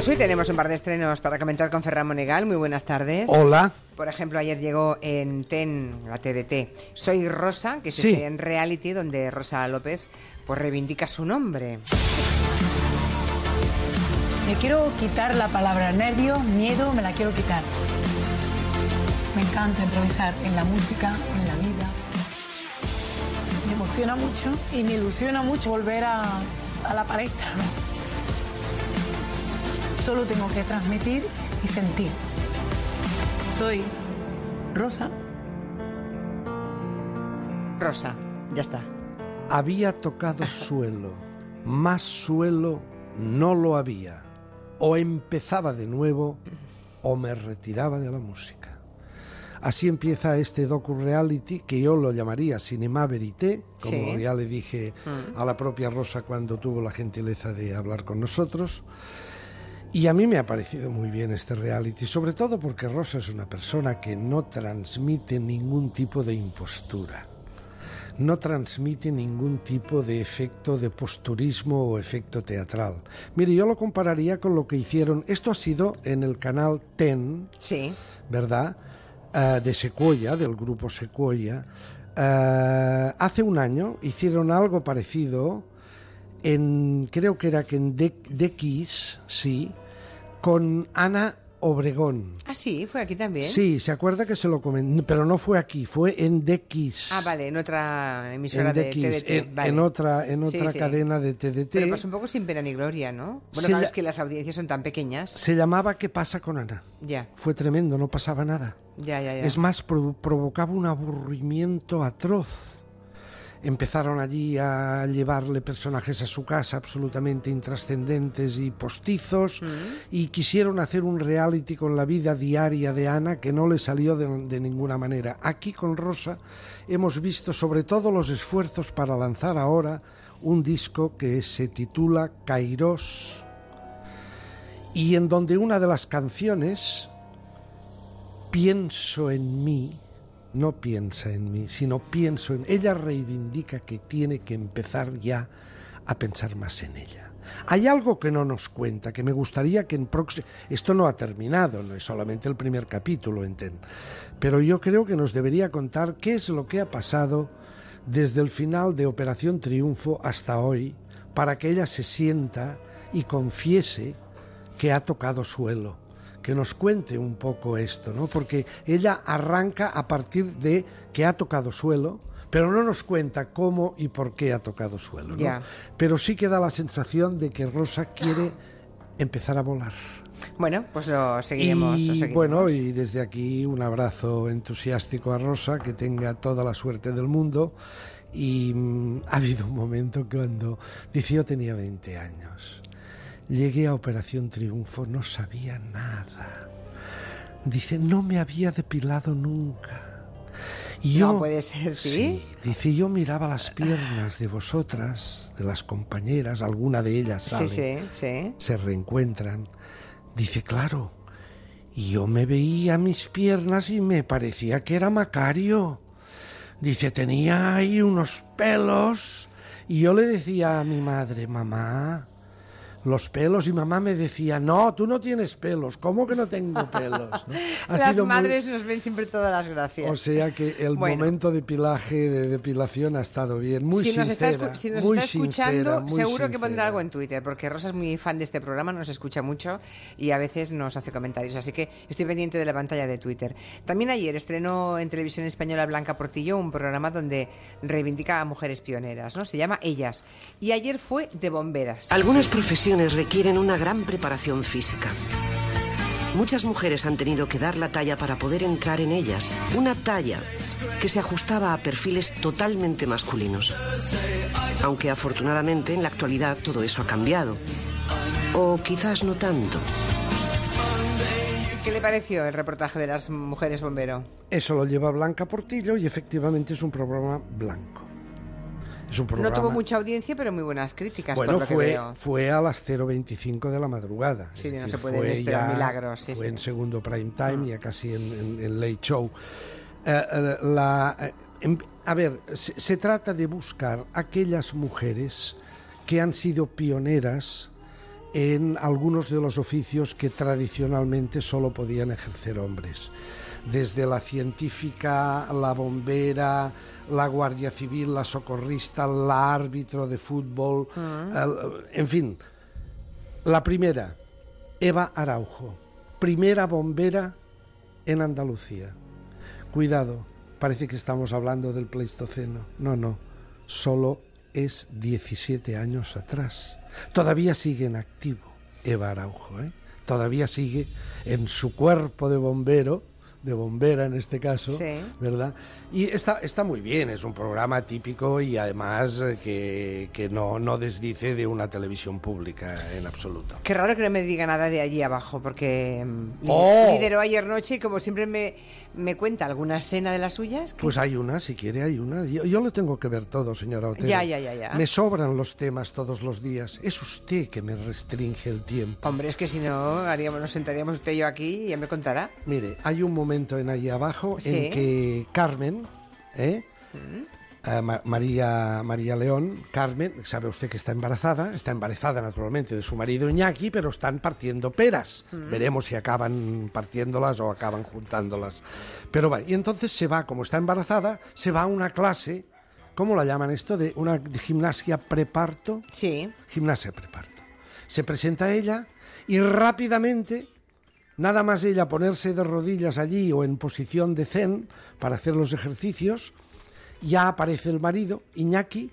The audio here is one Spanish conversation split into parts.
Pues hoy tenemos un par de estrenos para comentar con Ferran Monegal. Muy buenas tardes. Hola. Por ejemplo, ayer llegó en TEN, la TDT, Soy Rosa, que es Sí. en reality donde Rosa López pues reivindica su nombre. Me quiero quitar la palabra nervio, miedo, me la quiero quitar. Me encanta improvisar en la música, en la vida. Me emociona mucho y me ilusiona mucho volver a, a la palestra. ¿no? Solo tengo que transmitir y sentir. Soy Rosa. Rosa, ya está. Había tocado suelo, más suelo no lo había. O empezaba de nuevo o me retiraba de la música. Así empieza este docu-reality que yo lo llamaría Cinema Verité, como Sí. ya le dije a la propia Rosa cuando tuvo la gentileza de hablar con nosotros. Y a mí me ha parecido muy bien este reality, sobre todo porque Rosa es una persona que no transmite ningún tipo de impostura, no transmite ningún tipo de efecto de posturismo o efecto teatral. Mire, yo lo compararía con lo que hicieron, esto ha sido en el canal TEN, Sí. ¿verdad? Eh, de Sequoia, del grupo Sequoia. Eh, hace un año hicieron algo parecido en, creo que era que en De- DX, sí, con Ana Obregón. Ah, sí, fue aquí también. Sí, se acuerda que se lo comenté, pero no fue aquí, fue en DX. Ah, vale, en otra emisora En de DX, TDT. en, vale. en otra, en otra sí. cadena de TDT. Pero pasó un poco sin pena ni gloria, ¿no? Bueno, claro, es que las audiencias son tan pequeñas. Se llamaba ¿Qué pasa con Ana? Ya, Fue tremendo, no pasaba nada. ya, ya, ya. Es más, pro- provocaba un aburrimiento atroz. Empezaron allí a llevarle personajes a su casa absolutamente intrascendentes y postizos y quisieron hacer un reality con la vida diaria de Ana que no le salió de, de ninguna manera. Aquí con Rosa hemos visto sobre todo los esfuerzos para lanzar ahora un disco que se titula Kairos y en donde una de las canciones pienso en mí, no piensa en mí, sino pienso en ella reivindica que tiene que empezar ya a pensar más en ella. Hay algo que no nos cuenta, que me gustaría que en próximo... Esto no ha terminado, no es solamente el primer capítulo, enten. Pero yo creo que nos debería contar qué es lo que ha pasado desde el final de Operación Triunfo hasta hoy, para que ella se sienta y confiese que ha tocado suelo. Que nos cuente un poco esto, ¿no? Porque ella arranca a partir de que ha tocado suelo, pero no nos cuenta cómo y por qué ha tocado suelo, ¿no? Pero sí que da la sensación de que Rosa quiere empezar a volar. Bueno, pues lo seguiremos. y lo seguiremos. bueno, y desde aquí un abrazo entusiástico a Rosa, que tenga toda la suerte del mundo. Y mm, ha habido un momento cuando, dice, yo tenía 20 años. Llegué a Operación Triunfo, no sabía nada. Dice, no me había depilado nunca. Y No puede ser, ¿sí? Dice, yo miraba las piernas de vosotras, de las compañeras, alguna de ellas Sí, sale sí, sí. se reencuentran. Dice, claro, y yo me veía mis piernas y me parecía que era Macario. Dice, tenía ahí unos pelos. Y yo le decía a mi madre, mamá, los pelos. Y mamá me decía, no, tú no tienes pelos. ¿Cómo que no tengo pelos? ¿no? Las sido muy- madres nos ven siempre todas las gracias. O sea que el Bueno. momento de pilaje, de depilación ha estado bien. Muy si nos está, sincera, si nos muy está escuchando, sincera, muy seguro que pondrá sincera. algo en Twitter, porque Rosa es muy fan de este programa, nos escucha mucho y a veces nos hace comentarios. Así que estoy pendiente de la pantalla de Twitter. También ayer estrenó en televisión española Blanca Portillo un programa donde reivindica a mujeres pioneras, ¿no? Se llama Ellas. Y ayer fue de bomberas. Algunas profesiones requieren una gran preparación física. Muchas mujeres han tenido que dar la talla para poder entrar en ellas. Una talla que se ajustaba a perfiles totalmente masculinos. Aunque afortunadamente en la actualidad todo eso ha cambiado. O quizás no tanto. ¿Qué le pareció el reportaje de las mujeres bombero? Eso lo lleva Blanca Portillo y efectivamente es un programa blanco. Es un programa... No tuvo mucha audiencia, pero muy buenas críticas, Bueno, por lo que fue, veo. fue a las 0.25 de la madrugada. Sí, Es no decir, se pueden esperar ya- milagros, sí, fue sí. en segundo prime time, ya casi en, en- en late show. Eh, eh, la, eh, em- a ver, se, se trata de buscar aquellas mujeres que han sido pioneras en algunos de los oficios que tradicionalmente solo podían ejercer hombres. Desde la científica, la bombera, la guardia civil, la socorrista, la árbitro de fútbol, el- en fin. La primera, Eva Araujo, primera bombera en Andalucía. Cuidado, parece que estamos hablando del Pleistoceno. No, no, solo es 17 años atrás. Todavía sigue en activo Eva Araujo, ¿eh? Todavía sigue en su cuerpo de bombero, de bombera en este caso, Sí. ¿verdad? Y está, está muy bien, es un programa típico y además eh, que, que no, no desdice de una televisión pública en absoluto. Qué raro que no me diga nada de allí abajo, porque mm, ¡Oh! lideró ayer noche y como siempre me, me cuenta alguna escena de las suyas. que- Pues hay una, si quiere, hay una. Yo, yo lo tengo que ver todo, señora Otero. Ya, ya, ya, ya. Me sobran los temas todos los días. Es usted que me restringe el tiempo. Hombre, es que si no, haríamos, nos sentaríamos usted y yo aquí y ya me contará. Mire, hay un momento en ahí abajo Sí. en que Carmen, ¿eh? Eh, Ma- María, María León, Carmen, sabe usted que está embarazada, está embarazada naturalmente de su marido Iñaki, pero están partiendo peras. Veremos si acaban partiéndolas o acaban juntándolas. Pero va, y entonces se va, como está embarazada, se va a una clase, ¿cómo la llaman esto? De una de gimnasia preparto Sí. gimnasia preparto. Se presenta ella y rápidamente, nada más ella ponerse de rodillas allí o en posición de zen para hacer los ejercicios, ya aparece el marido, Iñaki,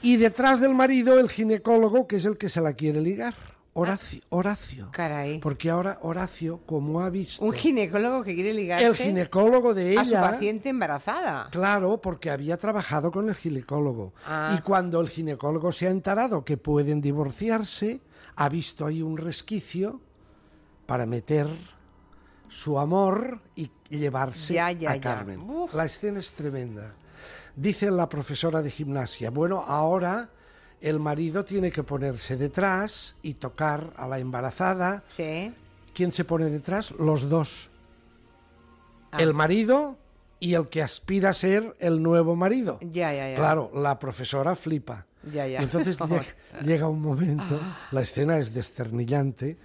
y detrás del marido el ginecólogo, que es el que se la quiere ligar, Horacio. Horacio. Caray. Porque ahora Horacio, como ha visto Un ginecólogo que quiere ligarse el ginecólogo de ella, a su paciente embarazada. Claro, porque había trabajado con el ginecólogo. Ah. Y cuando el ginecólogo se ha enterado que pueden divorciarse, ha visto ahí un resquicio para meter su amor y llevarse Ya, ya, a. Carmen. La escena es tremenda. Dice la profesora de gimnasia, bueno, ahora el marido tiene que ponerse detrás y tocar a la embarazada. Sí. ¿Quién se pone detrás? Los dos. Ah. El marido y el que aspira a ser el nuevo marido. Ya, ya, ya. Claro, la profesora flipa. Ya, ya. Y entonces llega, llega un momento, la escena es desternillante,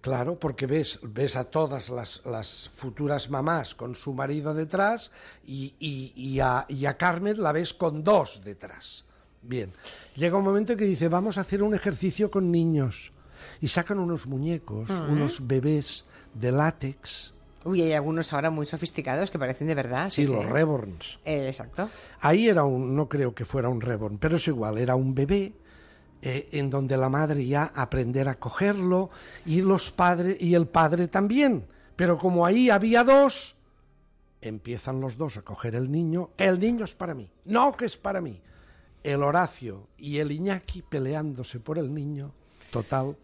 claro, porque ves, ves a todas las, las futuras mamás con su marido detrás y, y- y a, y a Carmen la ves con dos detrás. Bien, llega un momento que dice, vamos a hacer un ejercicio con niños. Y sacan unos muñecos, unos bebés de látex, Uy, hay algunos ahora muy sofisticados que parecen de verdad. sí, Sí, los sí. reborns. Eh, exacto. Ahí era un, no creo que fuera un reborn, pero es igual, era un bebé eh, en donde la madre ya aprender a cogerlo y los padres y el padre también. Pero como ahí había dos, empiezan los dos a coger el niño. El niño es para mí, no que es para mí. El Horacio y el Iñaki peleándose por el niño, total,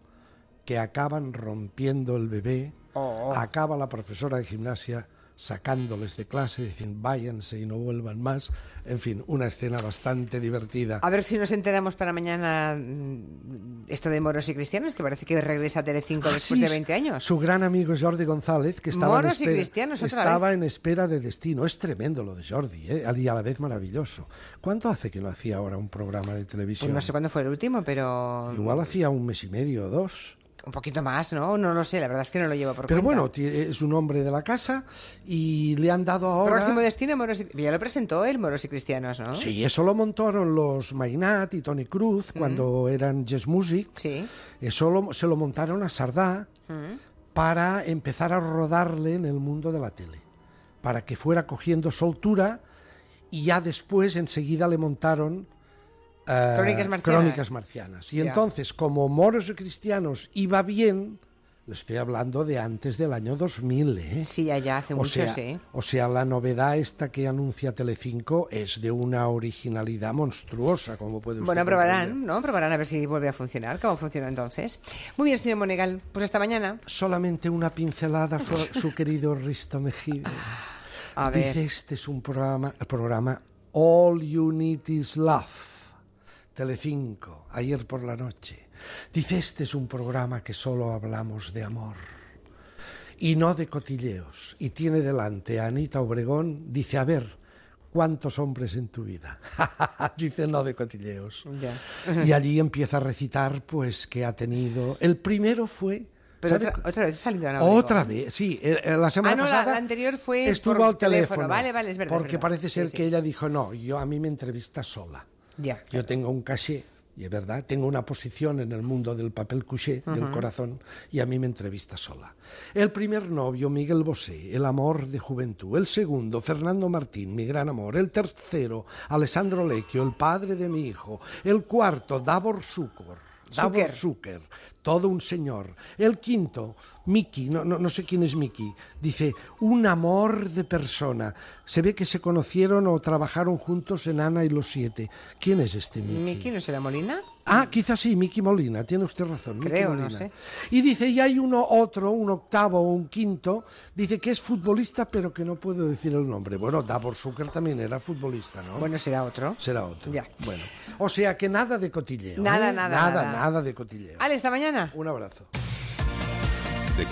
que acaban rompiendo el bebé. Oh. Acaba la profesora de gimnasia sacándoles de clase, diciendo váyanse y no vuelvan más. En fin, una escena bastante divertida. A ver si nos enteramos para mañana mm, esto de moros y cristianos, que parece que regresa a Telecinco Ah, después sí, de 20 años. Su gran amigo Jordi González, que estaba, en y espera, cristianos, otra estaba vez. en espera de destino. Es tremendo lo de Jordi, ¿eh? y a la vez maravilloso. ¿Cuánto hace que no hacía ahora un programa de televisión? Pues no sé cuándo fue el último, pero Igual hacía un mes y medio o dos. Un poquito más, ¿no? No lo sé, la verdad es que no lo llevo por Pero cuenta. bueno, es un hombre de la casa y le han dado ahora... Próximo destino, moros y... Ya lo presentó él, moros y cristianos, ¿no? Sí, eso lo montaron los Mainat y Tony Cruz cuando eran Jazz Music. Sí. Eso lo- se lo montaron a Sardá para empezar a rodarle en el mundo de la tele, para que fuera cogiendo soltura y ya después enseguida le montaron eh, Crónicas marcianas. Crónicas marcianas. Y Ya. entonces, como moros y cristianos iba bien, le estoy hablando de antes del año 2000, ¿eh? Sí, ya, ya, hace O mucho, sea, sí. o sea, la novedad esta que anuncia Telecinco es de una originalidad monstruosa, como puede usted Bueno, probarán, comprender. ¿no? Probarán a ver si vuelve a funcionar, cómo funcionó entonces. Muy bien, señor Monegal, pues hasta mañana. Solamente una pincelada su, su querido Risto Mejide. A Dice, ver. este es un programa, programa All You Need Is Love. Telecinco, ayer por la noche. Dice, este es un programa que solo hablamos de amor y no de cotilleos. Y tiene delante a Anita Obregón, dice, a ver, ¿cuántos hombres en tu vida? Dice, no de cotilleos. Ya. Y allí empieza a recitar, pues, que ha tenido... El primero fue... Pero otra, otra vez salido Obregón. Otra vez, sí. eh, eh, La semana Ah, no, pasada la anterior fue estuvo por al teléfono. teléfono. Vale, vale, es verdad, es Porque verdad. parece ser Sí, sí. que ella dijo, no, yo a mí me entrevista sola. Ya. Yo tengo un caché, y es verdad, tengo una posición en el mundo del papel couché, del corazón, y a mí me entrevista sola. El primer novio, Miguel Bosé, el amor de juventud. El segundo, Fernando Martín, mi gran amor. El tercero, Alessandro Lecchio, el padre de mi hijo. El cuarto, Davor Zucker. Davor Zucker. Todo un señor. El quinto, Miki, no, no, no sé quién es Miki, dice, un amor de persona. Se ve que se conocieron o trabajaron juntos en Ana y los siete. ¿Quién es este Miki? ¿Miki no será Molina? Ah, quizás sí, Miki Molina, tiene usted razón. Creo, no Molina. sé. Y dice, y hay uno otro, un octavo o un quinto, dice que es futbolista, pero que no puedo decir el nombre. Bueno, Davor Zucker también era futbolista, ¿no? Bueno, será otro. Será otro. Ya. Bueno, o sea que nada de cotilleo. Nada, ¿eh? nada, Nada, nada. nada de cotilleo. Ale, esta mañana. Un abrazo. De